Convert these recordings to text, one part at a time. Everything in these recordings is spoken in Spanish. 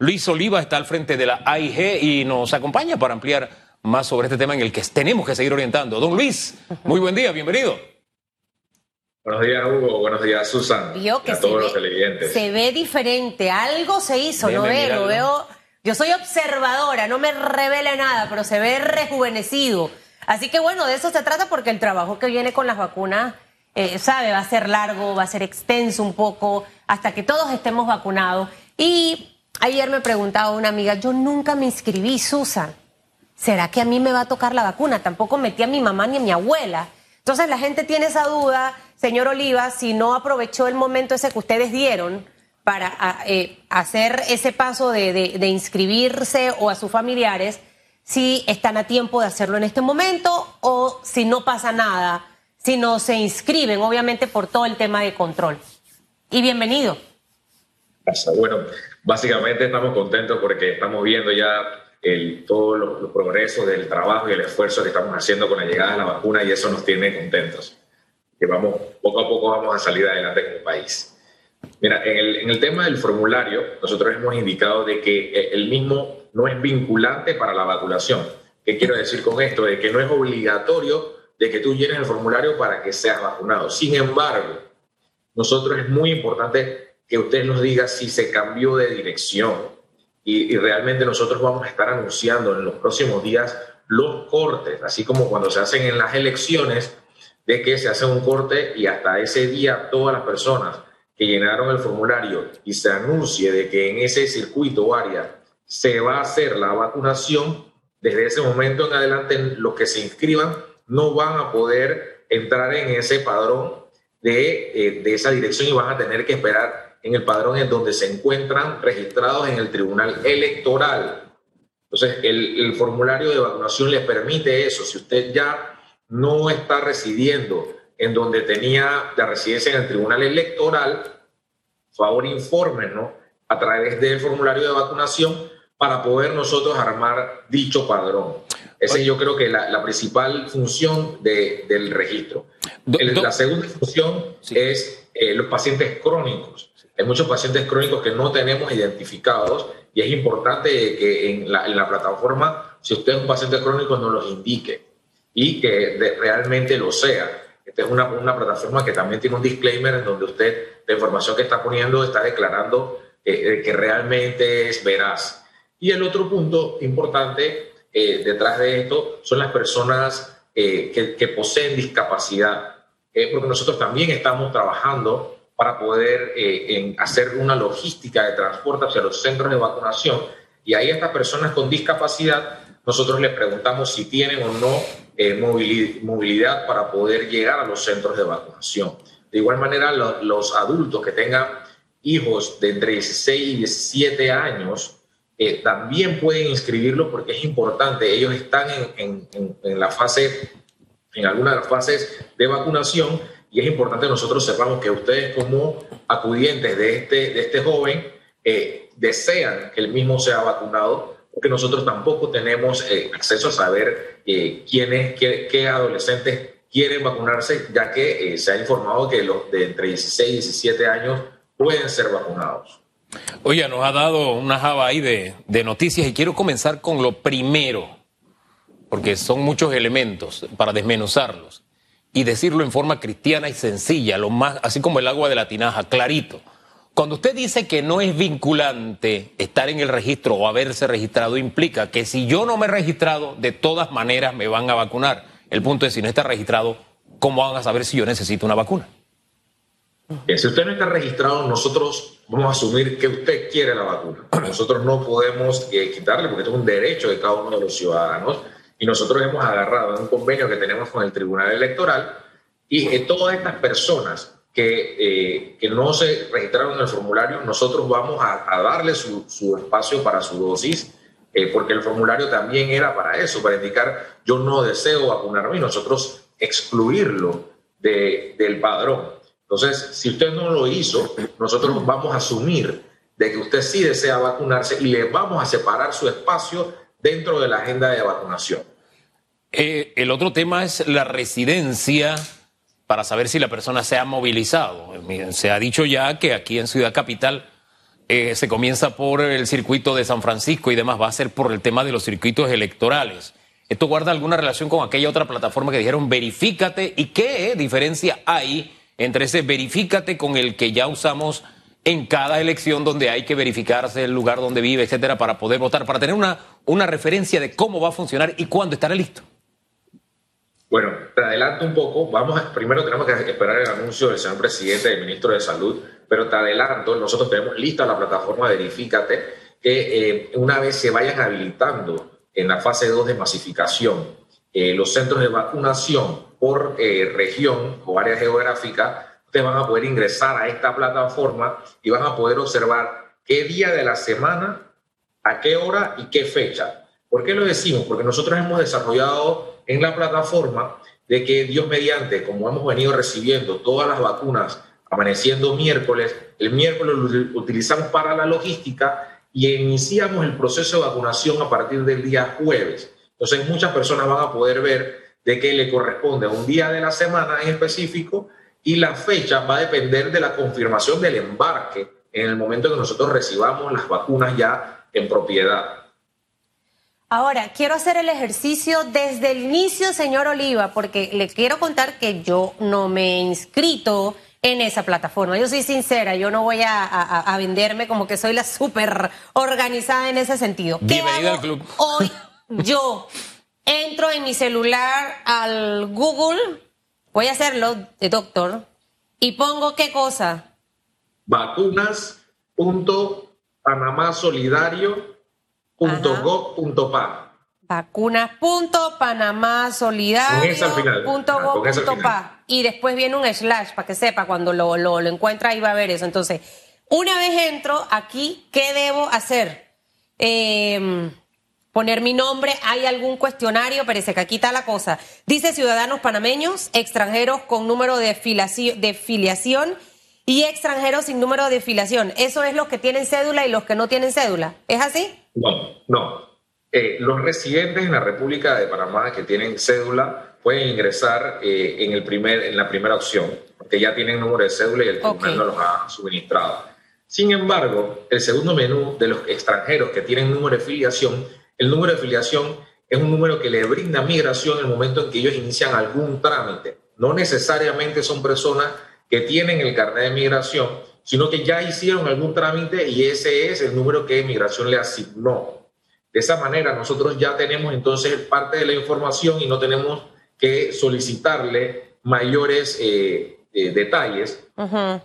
Luis Oliva está al frente de la AIG y nos acompaña para ampliar más sobre este tema en el que tenemos que seguir orientando. Don Luis, muy buen día, bienvenido. Buenos días, Hugo. Buenos días, Susan. Vio que a todos los televidentes. Se ve diferente. Algo se hizo, no veo, lo veo. Yo soy observadora, no me revela nada, pero se ve rejuvenecido. Así que bueno, de eso se trata porque el trabajo que viene con las vacunas, eh, sabe, va a ser largo, va a ser extenso un poco, hasta que todos estemos vacunados. Y ayer me preguntaba una amiga, yo nunca me inscribí, Susan. ¿Será que a mí me va a tocar la vacuna? Tampoco metí a mi mamá ni a mi abuela. Entonces la gente tiene esa duda, señor Oliva, si no aprovechó el momento ese que ustedes dieron para eh, hacer ese paso de, de, inscribirse o a sus familiares, si están a tiempo de hacerlo en este momento o si no pasa nada, si no se inscriben, obviamente por todo el tema de control. Y bienvenido. Bueno, básicamente estamos contentos porque estamos viendo ya el, todos los, progresos del trabajo y el esfuerzo que estamos haciendo con la llegada de la vacuna y eso nos tiene contentos. Que vamos, poco a poco vamos a salir adelante como país. Mira, en el, tema del formulario, nosotros hemos indicado de que eh, el mismo no es vinculante para la vacunación. ¿Qué quiero decir con esto? De que no es obligatorio de que tú llenes el formulario para que seas vacunado. Sin embargo, nosotros es muy importante que usted nos diga si se cambió de dirección. Y, realmente nosotros vamos a estar anunciando en los próximos días los cortes, así como cuando se hacen en las elecciones, de que se hace un corte y hasta ese día todas las personas que llenaron el formulario y se anuncie de que en ese circuito o área se va a hacer la vacunación, desde ese momento en adelante los que se inscriban no van a poder entrar en ese padrón de, eh, de esa dirección y van a tener que esperar en el padrón en donde se encuentran registrados en el Tribunal Electoral. Entonces, el, el formulario de vacunación les permite eso. Si usted ya no está residiendo en donde tenía la residencia en el Tribunal Electoral, favor infórmenos a través del formulario de vacunación para poder nosotros armar dicho padrón. Esa yo creo que la, la principal función de, del registro. la segunda función es eh, los pacientes crónicos. Hay muchos pacientes crónicos que no tenemos identificados y es importante que en la, en la plataforma, si usted es un paciente crónico, nos los indique y que realmente lo sea esta es una, una, plataforma que también tiene un disclaimer en donde usted, la información que está poniendo, está declarando eh, que realmente es veraz. Y el otro punto importante eh, detrás de esto son las personas eh, que, que, poseen discapacidad, porque nosotros también estamos trabajando para poder en hacer una logística de transporte hacia los centros de vacunación y ahí estas personas con discapacidad nosotros les preguntamos si tienen o no eh, movilidad para poder llegar a los centros de vacunación. De igual manera, los adultos que tengan hijos de entre 16 y 17 años eh, también pueden inscribirlo porque es importante. Ellos están en, en, la fase, en alguna de las fases de vacunación y es importante nosotros sepamos que ustedes como acudientes de este, de este joven eh, desean que el mismo sea vacunado porque nosotros tampoco tenemos eh, acceso a saber eh, quiénes, qué, adolescentes quieren vacunarse, ya que se ha informado que los de entre 16 y 17 años pueden ser vacunados. Oye, nos ha dado una java ahí de, de noticias y quiero comenzar con lo primero, porque son muchos elementos para desmenuzarlos y decirlo en forma cristiana y sencilla, lo más, así como el agua de la tinaja, clarito. Cuando usted dice que no es vinculante estar en el registro o haberse registrado, implica que si yo no me he registrado, de todas maneras me van a vacunar. El punto es, si no está registrado, ¿cómo van a saber si yo necesito una vacuna? Si usted no está registrado, nosotros vamos a asumir que usted quiere la vacuna. Nosotros no podemos eh, quitarle porque es un derecho de cada uno de los ciudadanos y nosotros hemos agarrado un convenio que tenemos con el Tribunal Electoral y que todas estas personas que, eh, que, no se registraron en el formulario, nosotros vamos a, a darle su, su, espacio para su dosis, eh, porque el formulario también era para eso, para indicar yo no deseo vacunarme y nosotros excluirlo de, del padrón. Entonces, si usted no lo hizo, nosotros vamos a asumir de que usted sí desea vacunarse y le vamos a separar su espacio dentro de la agenda de vacunación. Eh, el otro tema es la residencia para saber si la persona se ha movilizado. Se ha dicho ya que aquí en Ciudad Capital eh, se comienza por el circuito de San Francisco y demás, va a ser por el tema de los circuitos electorales. ¿Esto guarda alguna relación con aquella otra plataforma que dijeron verifícate? ¿Y qué diferencia hay entre ese verifícate con el que ya usamos en cada elección donde hay que verificarse el lugar donde vive, etcétera, para poder votar, para tener una, una referencia de cómo va a funcionar y cuándo estará listo? Bueno, te adelanto un poco. Vamos primero tenemos que esperar el anuncio del señor presidente del ministro de Salud, pero te adelanto, nosotros tenemos lista la plataforma Verifícate, que eh, una vez se vayan habilitando en la fase 2 de masificación eh, los centros de vacunación por eh, región o área geográfica, ustedes van a poder ingresar a esta plataforma y van a poder observar qué día de la semana, a qué hora y qué fecha. ¿Por qué lo decimos? Porque nosotros hemos desarrollado en la plataforma de que Dios mediante, como hemos venido recibiendo todas las vacunas amaneciendo miércoles, el miércoles lo utilizamos para la logística y iniciamos el proceso de vacunación a partir del día jueves. Entonces muchas personas van a poder ver de qué le corresponde a un día de la semana en específico y la fecha va a depender de la confirmación del embarque en el momento que nosotros recibamos las vacunas ya en propiedad. Ahora, quiero hacer el ejercicio desde el inicio, señor Oliva, porque le quiero contar que yo no me he inscrito en esa plataforma. Yo soy sincera, yo no voy a, venderme como que soy la súper organizada en ese sentido. Bienvenido al club. Hoy yo entro en mi celular al Google, voy a hacerlo, de doctor, y pongo qué cosa. Vacunas.panamasolidario .gov.pa. Vacunas.panamasolidario.gov.pa. Y después viene un slash para que sepa, cuando lo, lo, encuentra ahí va a ver eso. Entonces, una vez entro aquí, ¿qué debo hacer? Em, poner mi nombre, hay algún cuestionario, parece que aquí está la cosa. Dice ciudadanos panameños, extranjeros con número de, de filiación y extranjeros sin número de filiación. Eso es los que tienen cédula y los que no tienen cédula. ¿Es así? No, no. Eh, los residentes en la República de Panamá que tienen cédula pueden ingresar eh, en, el primer, en la primera opción, porque ya tienen número de cédula y el tribunal no los ha suministrado. Sin embargo, el segundo menú de los extranjeros que tienen número de filiación, el número de filiación es un número que le brinda migración en el momento en que ellos inician algún trámite. No necesariamente son personas que tienen el carnet de migración, sino que ya hicieron algún trámite y ese es el número que migración le asignó. De esa manera nosotros ya tenemos entonces parte de la información y no tenemos que solicitarle mayores eh, eh, detalles.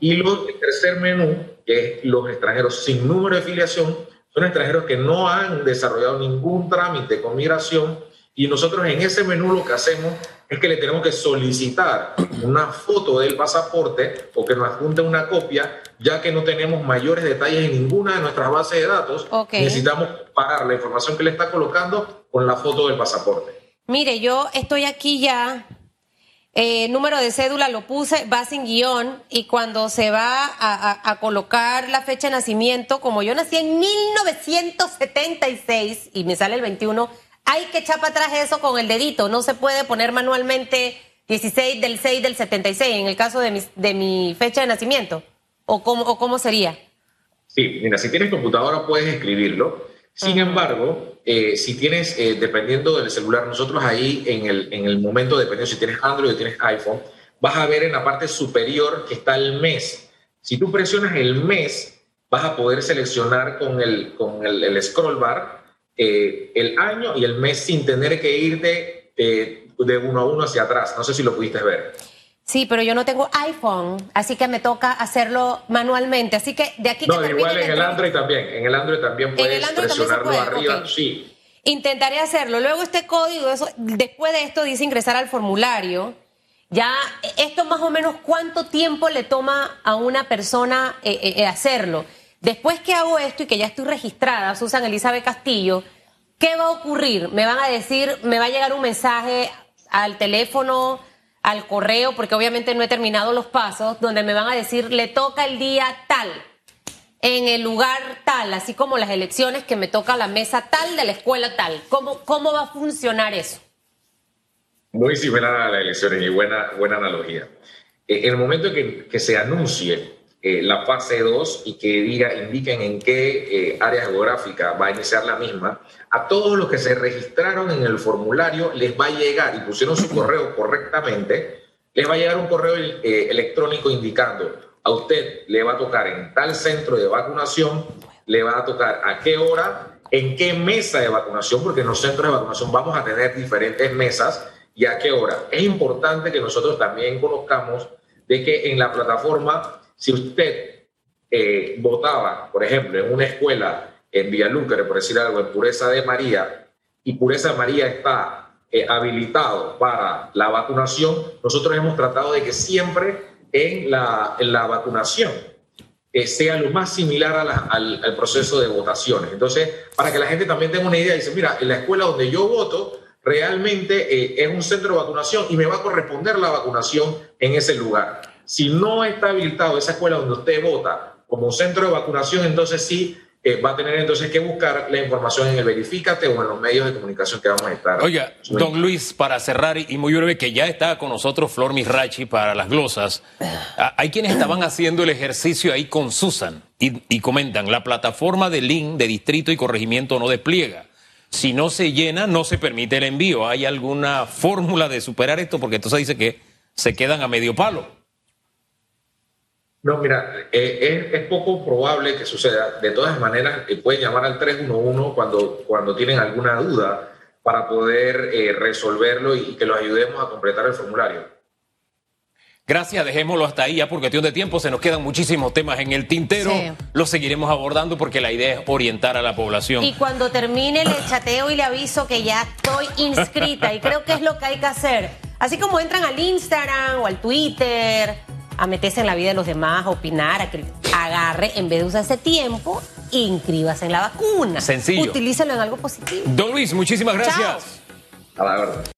Y lo, el tercer menú, que es los extranjeros sin número de filiación, son extranjeros que no han desarrollado ningún trámite con migración y nosotros en ese menú lo que hacemos es que le tenemos que solicitar una foto del pasaporte o que nos adjunte una copia, ya que no tenemos mayores detalles en ninguna de nuestras bases de datos. Necesitamos pagar la información que le está colocando con la foto del pasaporte. Mire, yo estoy aquí ya, eh, número de cédula lo puse, va sin guion, y cuando se va a, a colocar la fecha de nacimiento, como yo nací en 1976 y me sale el 21, hay que echar para atrás eso con el dedito, no se puede poner manualmente 16 del 6 del 76 en el caso de mi, de mi fecha de nacimiento. ¿O cómo, o cómo sería? Sí, mira, si tienes computadora puedes escribirlo. Sin embargo, eh, si tienes, eh, dependiendo del celular, nosotros ahí en el, en el momento, dependiendo si tienes Android o tienes iPhone, vas a ver en la parte superior que está el mes. Si tú presionas el mes, vas a poder seleccionar con el, con el, el scroll bar eh, el año y el mes sin tener que irte eh, de uno a uno hacia atrás. No sé si lo pudiste ver. Sí, pero yo no tengo iPhone, así que me toca hacerlo manualmente. Así que de aquí no, igual en el Android también. En el Android también puedes presionarlo arriba. Sí. Intentaré hacerlo. Luego este código, eso, después de esto dice ingresar al formulario. Ya, esto más o menos cuánto tiempo le toma a una persona eh, hacerlo. Después que hago esto y que ya estoy registrada, Susan Elizabeth Castillo, ¿qué va a ocurrir? Me van a decir, me va a llegar un mensaje al teléfono, al correo, porque obviamente no he terminado los pasos, donde me van a decir, le toca el día tal, en el lugar tal, así como las elecciones que me toca la mesa tal de la escuela tal. ¿Cómo, cómo va a funcionar eso? Muy similar a las elecciones y buena, buena analogía. En el momento que se anuncie eh, la fase 2 y que diga, indiquen en qué eh, área geográfica va a iniciar la misma, a todos los que se registraron en el formulario les va a llegar y pusieron su correo correctamente, les va a llegar un correo eh, electrónico indicando a usted le va a tocar en tal centro de vacunación, le va a tocar a qué hora, en qué mesa de vacunación, porque en los centros de vacunación vamos a tener diferentes mesas y a qué hora. Es importante que nosotros también conozcamos de que en la plataforma, si usted eh, votaba, por ejemplo, en una escuela en Villalucre, por decir algo, en Pureza de María, y Pureza de María está eh, habilitado para la vacunación, nosotros hemos tratado de que siempre en la, en la vacunación eh, sea lo más similar al, al, proceso de votaciones. Entonces, para que la gente también tenga una idea, dice, mira, en la escuela donde yo voto, realmente eh, es un centro de vacunación y me va a corresponder la vacunación en ese lugar. Si no está habilitado esa escuela donde usted vota como un centro de vacunación, entonces sí eh, va a tener entonces que buscar la información en el Verifícate o en los medios de comunicación que vamos a estar. Oiga, don Luis, para cerrar y muy breve, que ya está con nosotros Flor Misrachi para las glosas, hay quienes estaban haciendo el ejercicio ahí con Susan y, y comentan, la plataforma de link de distrito y corregimiento no despliega. Si no se llena, no se permite el envío. ¿Hay alguna fórmula de superar esto? Porque entonces dice que se quedan a medio palo. No, mira, eh, es, poco probable que suceda. De todas maneras, eh, pueden llamar al 311 cuando, cuando tienen alguna duda para poder eh, resolverlo y, que los ayudemos a completar el formulario. Gracias, dejémoslo hasta ahí ya por cuestión de tiempo. Se nos quedan muchísimos temas en el tintero. Los seguiremos abordando porque la idea es orientar a la población. Y cuando termine le chateo y le aviso que ya estoy inscrita y creo que es lo que hay que hacer. Así como entran al Instagram o al Twitter a meterse en la vida de los demás, a opinar, a agarre, en vez de usar ese tiempo, inscríbase en la vacuna. Sencillo. Utilícelo en algo positivo. Don Luis, muchísimas gracias. A la verdad.